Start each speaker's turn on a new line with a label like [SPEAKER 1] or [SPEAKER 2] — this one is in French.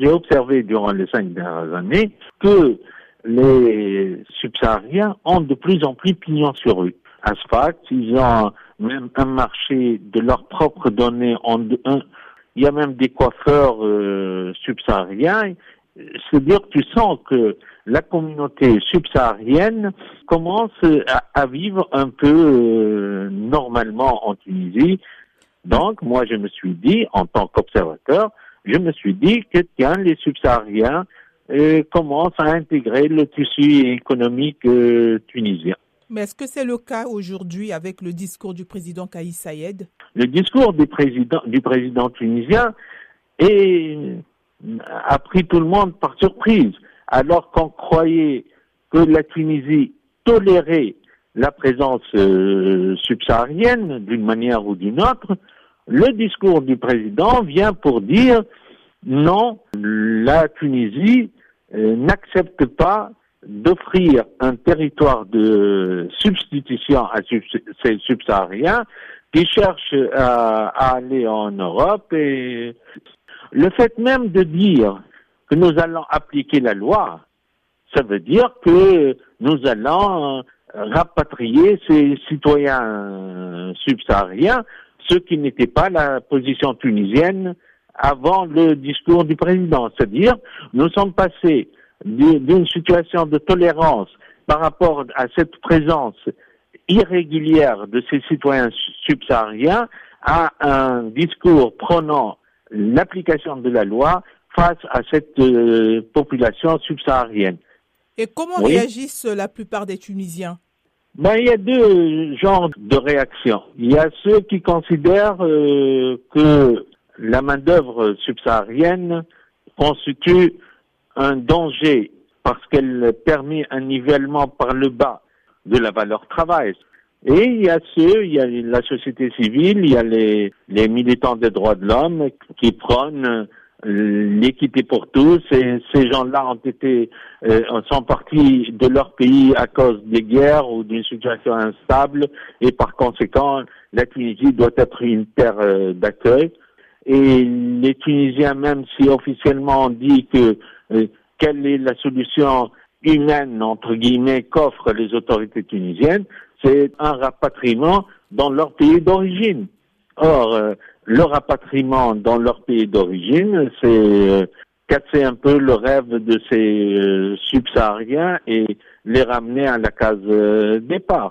[SPEAKER 1] J'ai observé durant les cinq dernières années que les subsahariens ont de plus en plus pignon sur rue. Asphalt, ils ont même un marché de leurs propres données. En, il y a même des coiffeurs euh, subsahariens. C'est-à-dire que tu sens que la communauté subsaharienne commence à, vivre un peu euh, normalement en Tunisie. Donc, moi, je me suis dit, en tant qu'observateur, je me suis dit que tiens, les subsahariens euh, commencent à intégrer le tissu économique euh, tunisien.
[SPEAKER 2] Mais est-ce que c'est le cas aujourd'hui avec le discours du président Kaïs Saïed
[SPEAKER 1] Le discours du président, du président tunisien a pris tout le monde par surprise alors qu'on croyait que la Tunisie tolérait la présence euh, subsaharienne d'une manière ou d'une autre, le discours du président vient pour dire non, la Tunisie euh, n'accepte pas d'offrir un territoire de substitution à ces subsahariens qui cherchent à, à aller en Europe et le fait même de dire que nous allons appliquer la loi, ça veut dire que nous allons euh, rapatrier ces citoyens subsahariens, ce qui n'était pas la position tunisienne avant le discours du président. C'est-à-dire, nous sommes passés d'une situation de tolérance par rapport à cette présence irrégulière de ces citoyens subsahariens à un discours prenant l'application de la loi face à cette euh, population subsaharienne.
[SPEAKER 2] Et comment réagissent la plupart des Tunisiens?
[SPEAKER 1] Ben, il y a deux genres de réactions. Il y a ceux qui considèrent euh, que la main-d'œuvre subsaharienne constitue un danger parce qu'elle permet un nivellement par le bas de la valeur travail. Et il y a ceux, il y a la société civile, il y a les, les militants des droits de l'homme qui prônent l'équité pour tous et ces gens-là ont été euh, sont partis de leur pays à cause des guerres ou d'une situation instable et par conséquent la Tunisie doit être une terre euh, d'accueil. Et les Tunisiens même si officiellement on dit que euh, quelle est la solution humaine entre guillemets qu'offrent les autorités tunisiennes c'est un rapatriement dans leur pays d'origine. Or le rapatriement dans leur pays d'origine, c'est euh, casser un peu le rêve de ces euh, subsahariens et les ramener à la case euh, départ.